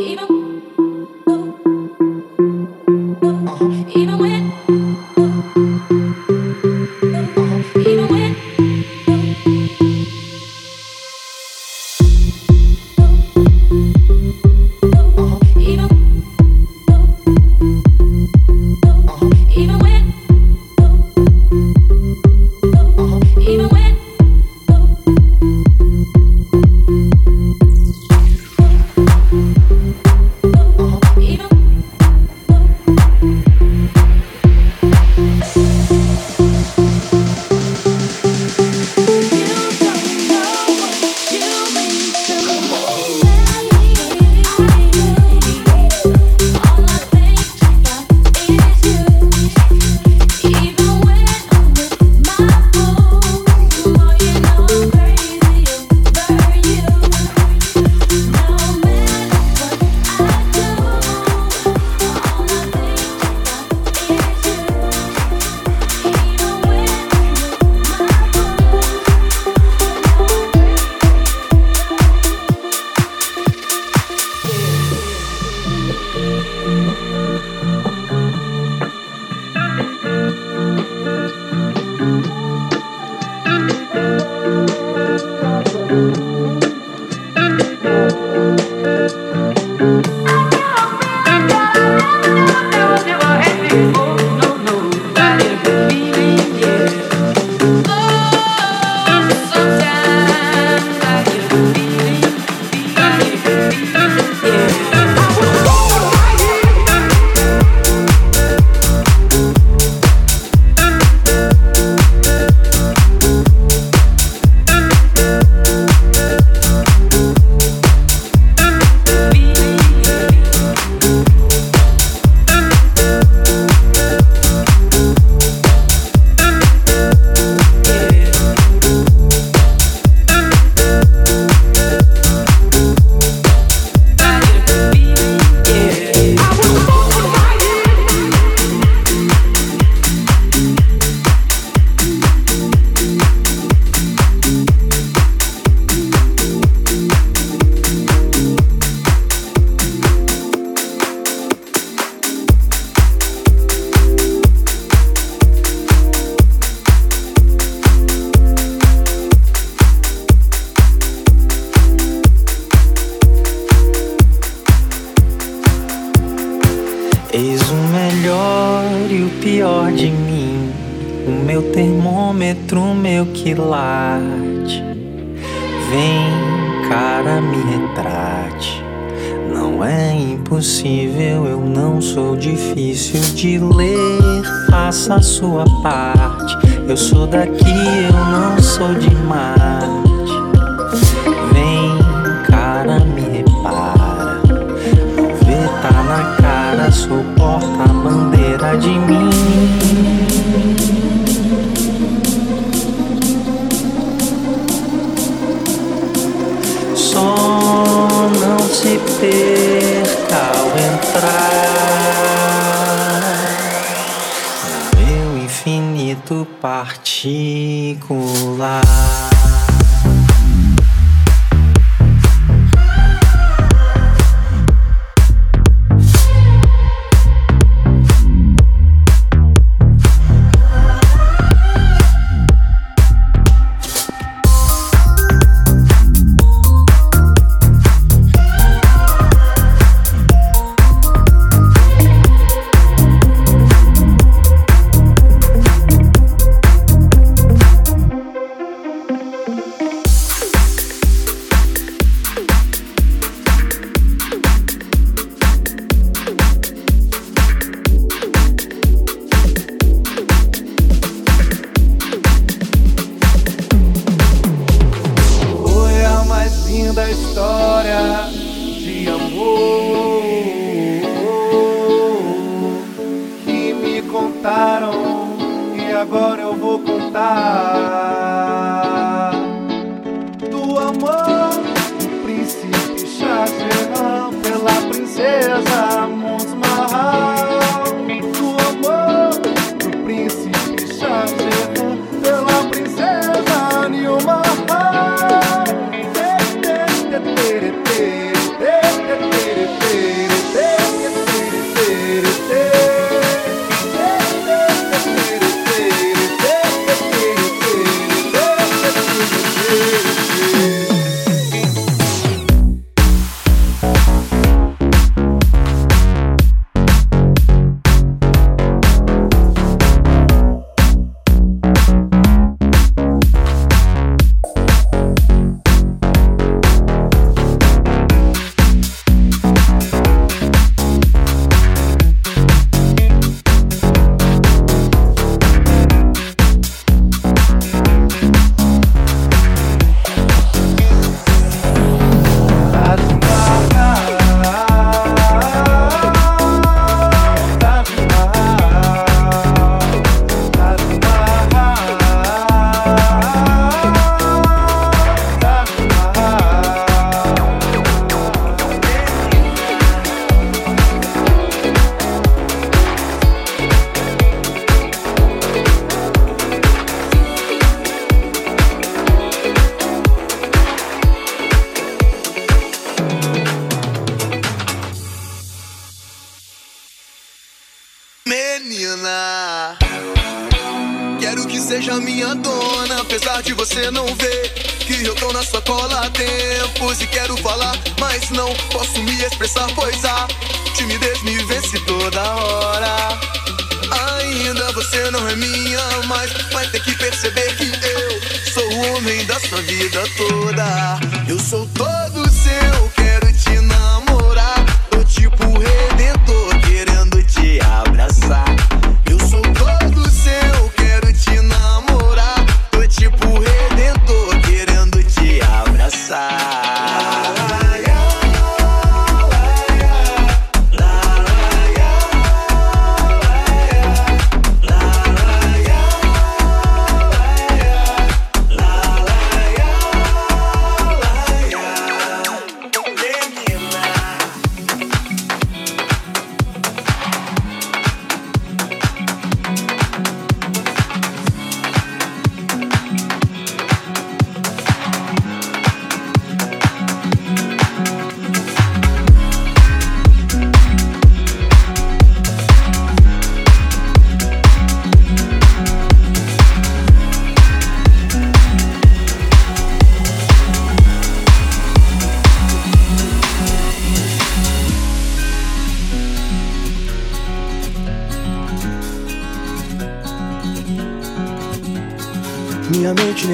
Even astrais, meu infinito particular.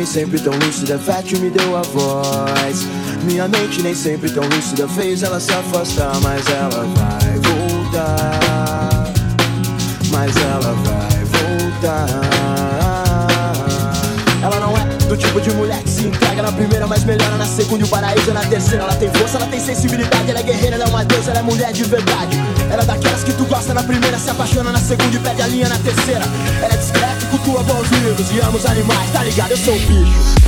Sempre tão lúcida, fértil me deu a voz. Minha mente nem sempre tão lúcida fez ela se afastar, mas ela vai voltar. Mas ela vai voltar. Ela não é do tipo de mulher que se entrega na primeira, mas melhora na segunda e o paraíso é na terceira. Ela tem força, ela tem sensibilidade, ela é guerreira, ela é uma deusa, ela é mulher de verdade. Ela é daquelas que tu gosta na primeira, se apaixona na segunda e perde a linha na terceira. Ela é discreta cultua bons livros e ama os animais, tá ligado? Eu sou bicho.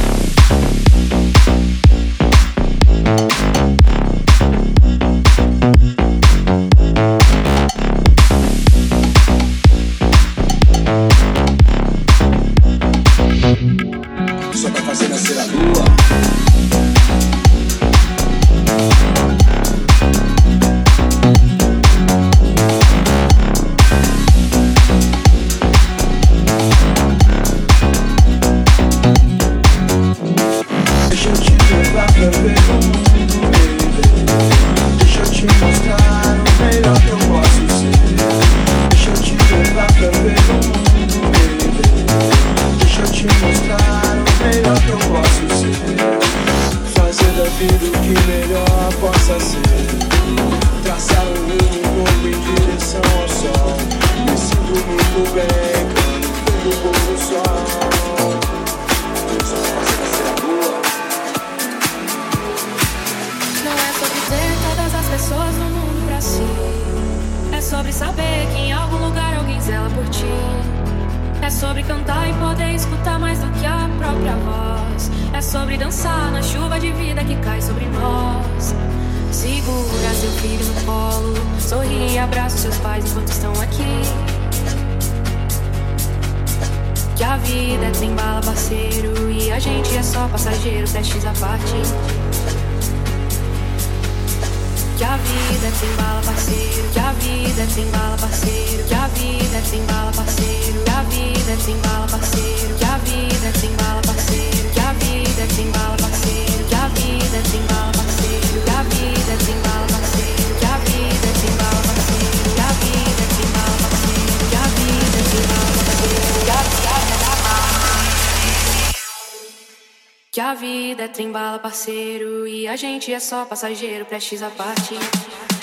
A gente é só passageiro, prestes a partir.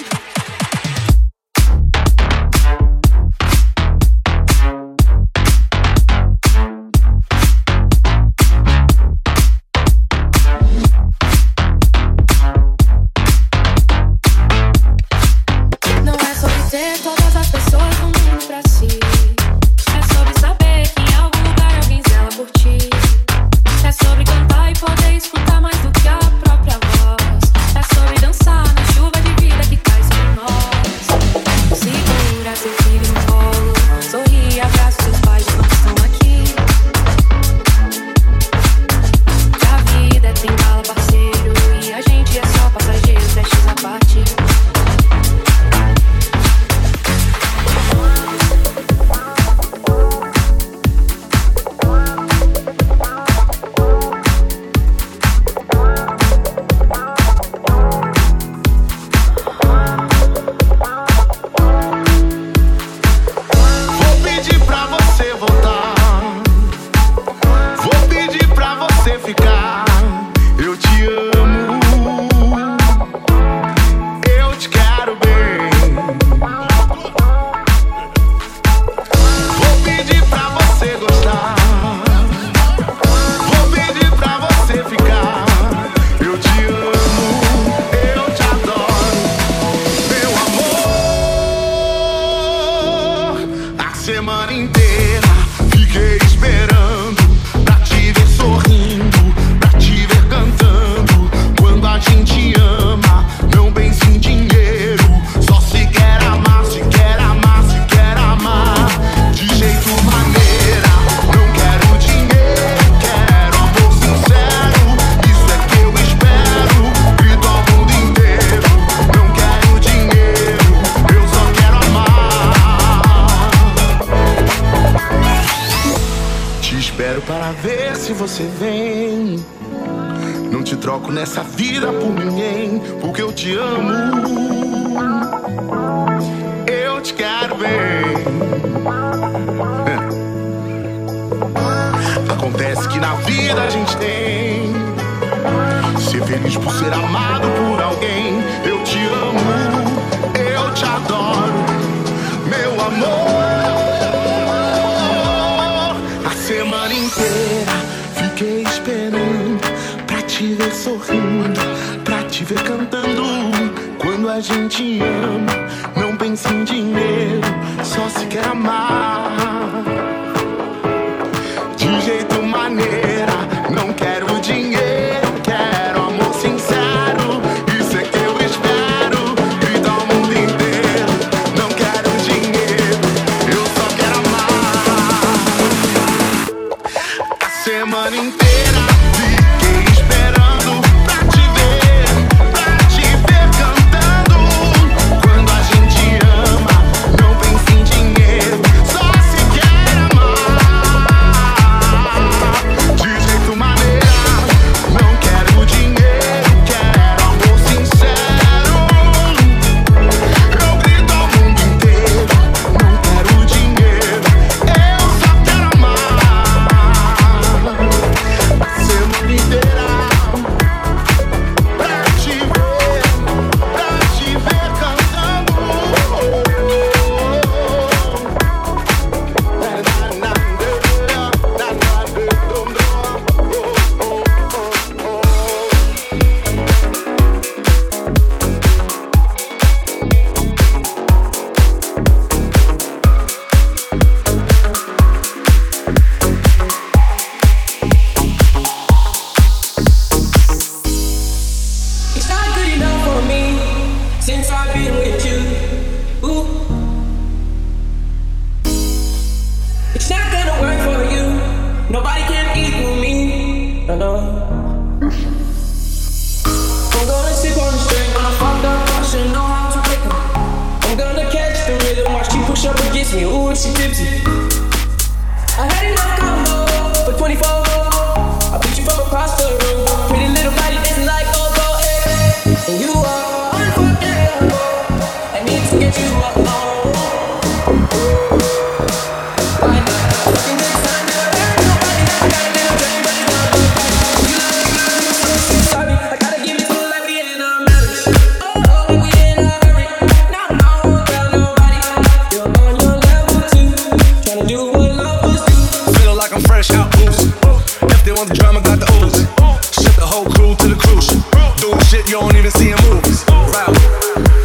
don't even see him move.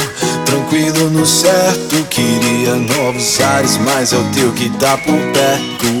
tranquilo no certo. Queria novos ares, mas é o teu que tá por perto.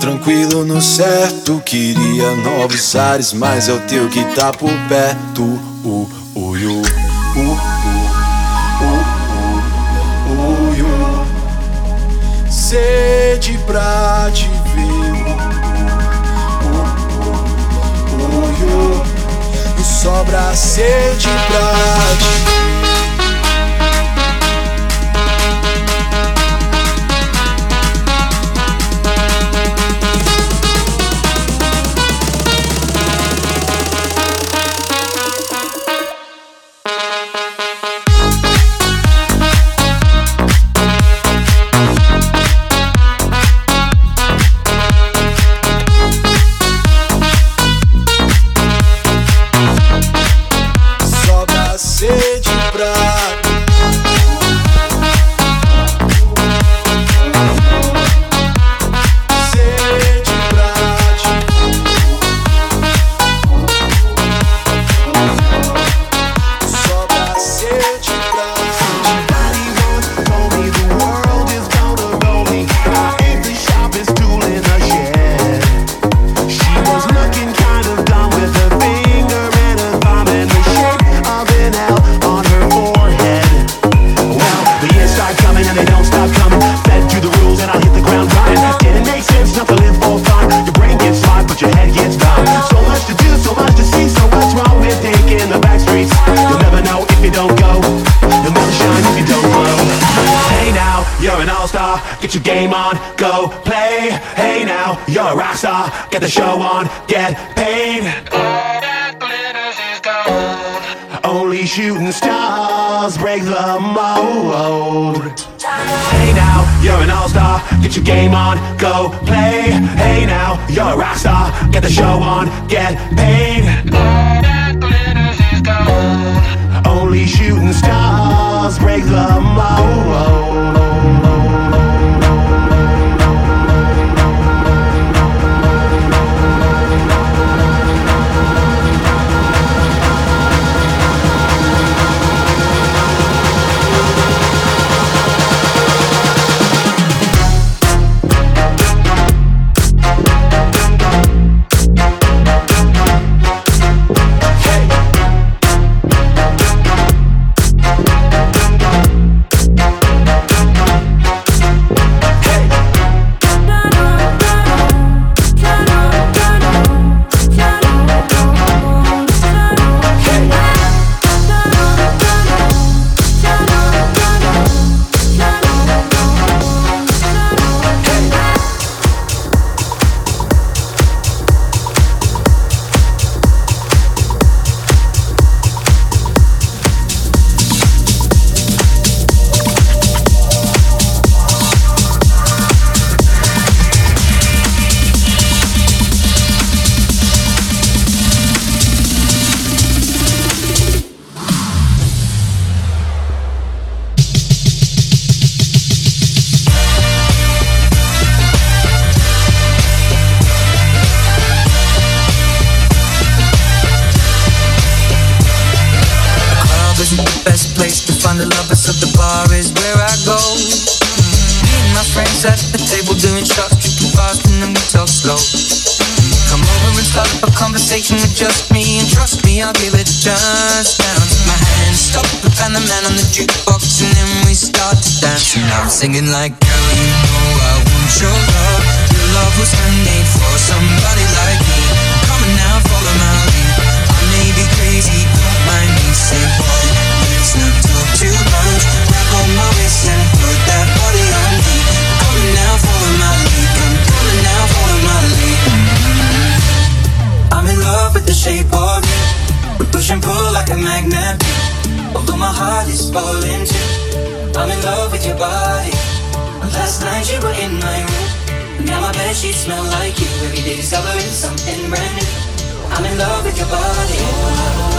Tranquilo no certo, queria novos ares, mas é o teu que tá por perto. Uh, uh, uh, uh, uh, uh, uh, Sede pra te ver. sobra sede pra te Get discovering something brand new. I'm in love with your body.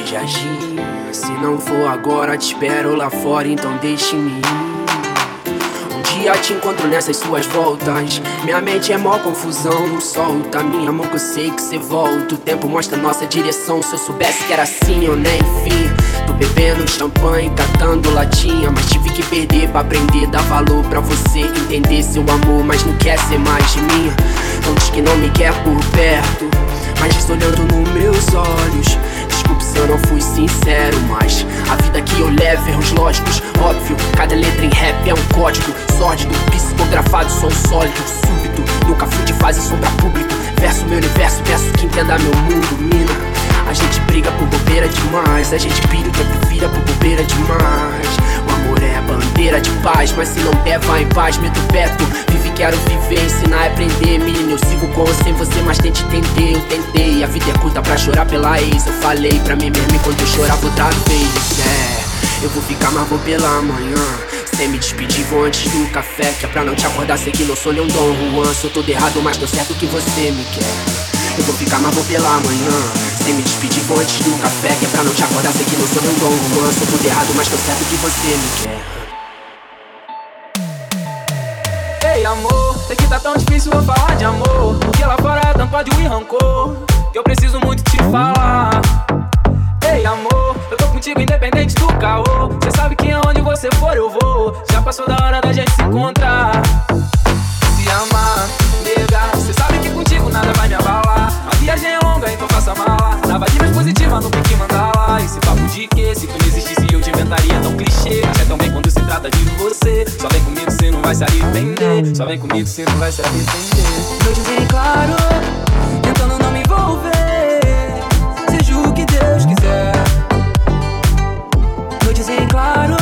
Antes agir. Se não for agora, te espero lá fora, então deixe-me ir. Um dia te encontro nessas suas voltas. Minha mente é mó confusão, não solta. Minha mão que eu sei que cê volta. O tempo mostra nossa direção. Se eu soubesse que era assim, eu nem vi. Tô bebendo champanhe, catando latinha. Mas tive que perder pra aprender. Dar valor pra você entender seu amor, mas não quer ser mais de mim. Não diz que não me quer por perto. Mas olhando nos meus olhos. Eu não fui sincero, mas a vida que eu levo, erros lógicos, óbvio. Cada letra em rap é um código sórdido, psicografado, som sólido, súbito. Nunca fui de fase sombra público. Verso meu universo, peço que entenda meu mundo, mina. A gente briga por bobeira demais, a gente pira o tempo vira por bobeira demais. O amor é bandeira de paz, mas se não der, vai em paz, meto perto. Vive, quero viver, ensinar aprender. Menino, eu com ou sem você, mas tente entender. Eu tentei, a vida é curta pra chorar pela ex. Eu falei pra mim mesmo enquanto eu chorava outra vez. É, eu vou ficar, mas vou pela manhã. Sem me despedir, vou antes do café. Que é pra não te acordar, sei que não sou nem um Dom Juan. Sou todo errado, mas tô certo que você me quer. Eu vou ficar, mas vou pela manhã. me despedir vou antes do café Que é pra não te acordar, sei que não sou um bom romance Sou tudo errado, mas tô certo que você me quer Ei amor, sei que tá tão difícil eu falar de amor Porque lá fora é tanto ódio e rancor Que eu preciso muito te falar. Ei amor, eu tô contigo independente do caô Cê sabe que aonde você for eu vou Já passou da hora da gente se encontrar. Se amar, nega Cê sabe que contigo nada vai me abalar viagem é longa, então faça mala Na vibe mais positiva, não tem que mandar lá Esse papo de que, se tu existisse eu te inventaria. Tão clichê Mas é tão bem quando se trata de você. Só vem comigo, cê não vai se arrepender. Só vem comigo, cê não vai se arrepender. Noites em claro, tentando não me envolver. Seja o que Deus quiser. Noites em claro,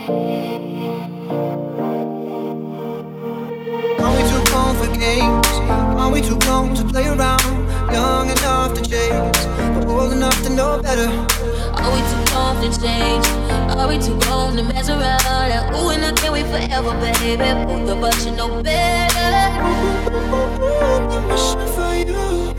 Are we too grown for games? Are we too grown to play around? Young enough to chase, but old enough to know better. Are we too grown to change? Are we too grown to mess around? Like, ooh, and I can't wait forever, baby. Both of us should know better. I'm wishing for you.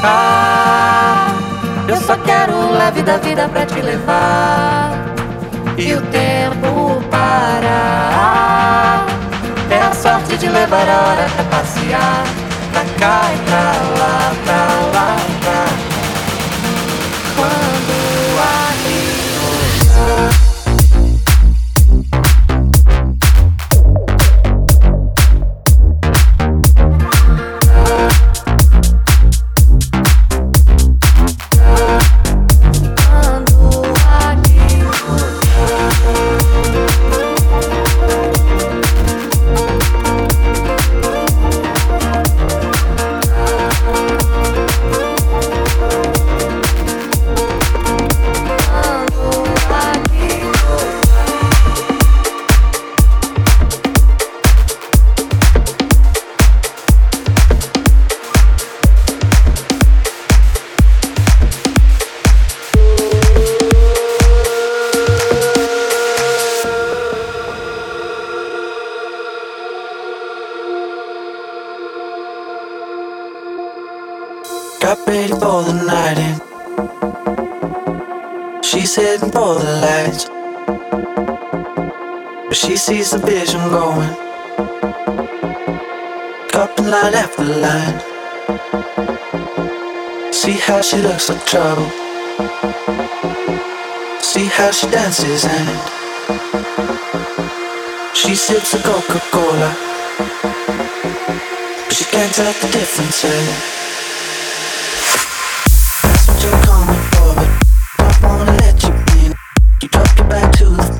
ficar. Eu só quero o leve da vida pra te levar e o tempo parar. É a sorte de levar a hora pra passear, pra cá e pra lá, pra lá. his hand. She sips a Coca Cola, but she can't tell the difference. Eh? That's what you're coming for, but don't wanna let you in. You drop your back to the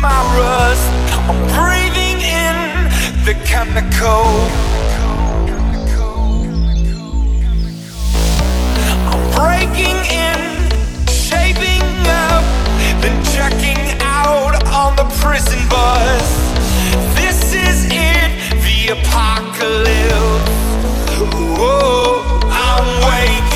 my rust. I'm breathing in the. I'm breaking in, shaping up, then checking out on the prison bus. This is it, the apocalypse. Whoa, I'm waking.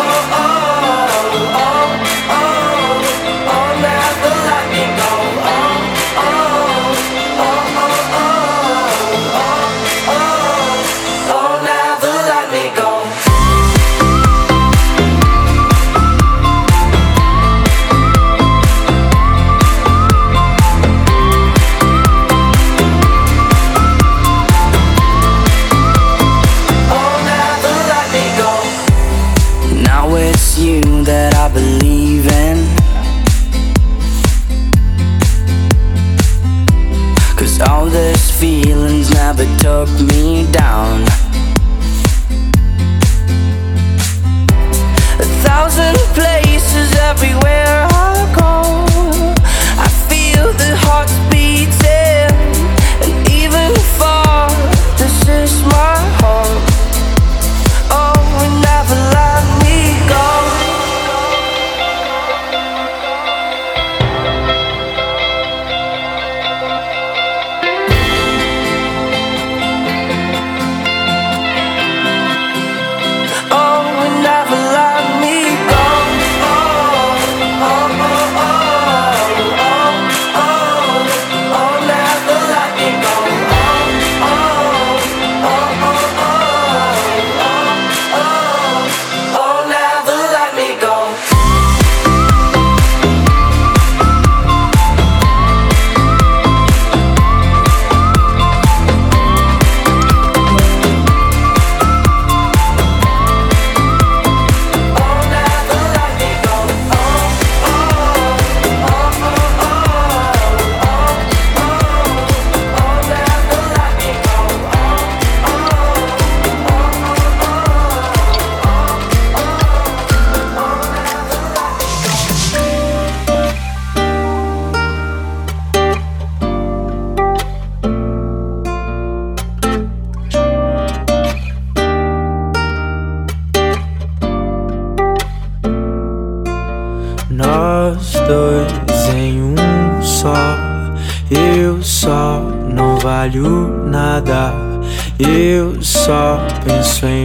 oh, oh. oh. everywhere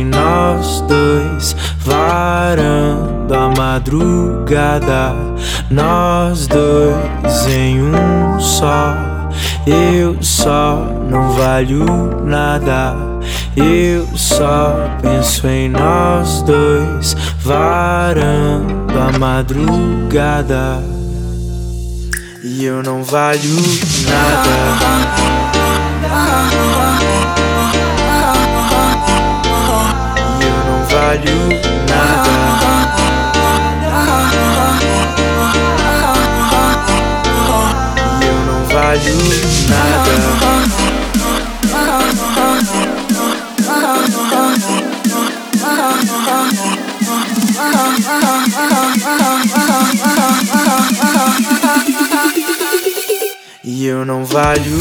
nós dois, varando a madrugada, nós dois em um só. Eu só não valho nada. Eu só penso em nós dois, varando a madrugada. E eu não valho nada. Ah, ah, ah, valho nada. Eu não valho nada. e eu não valho.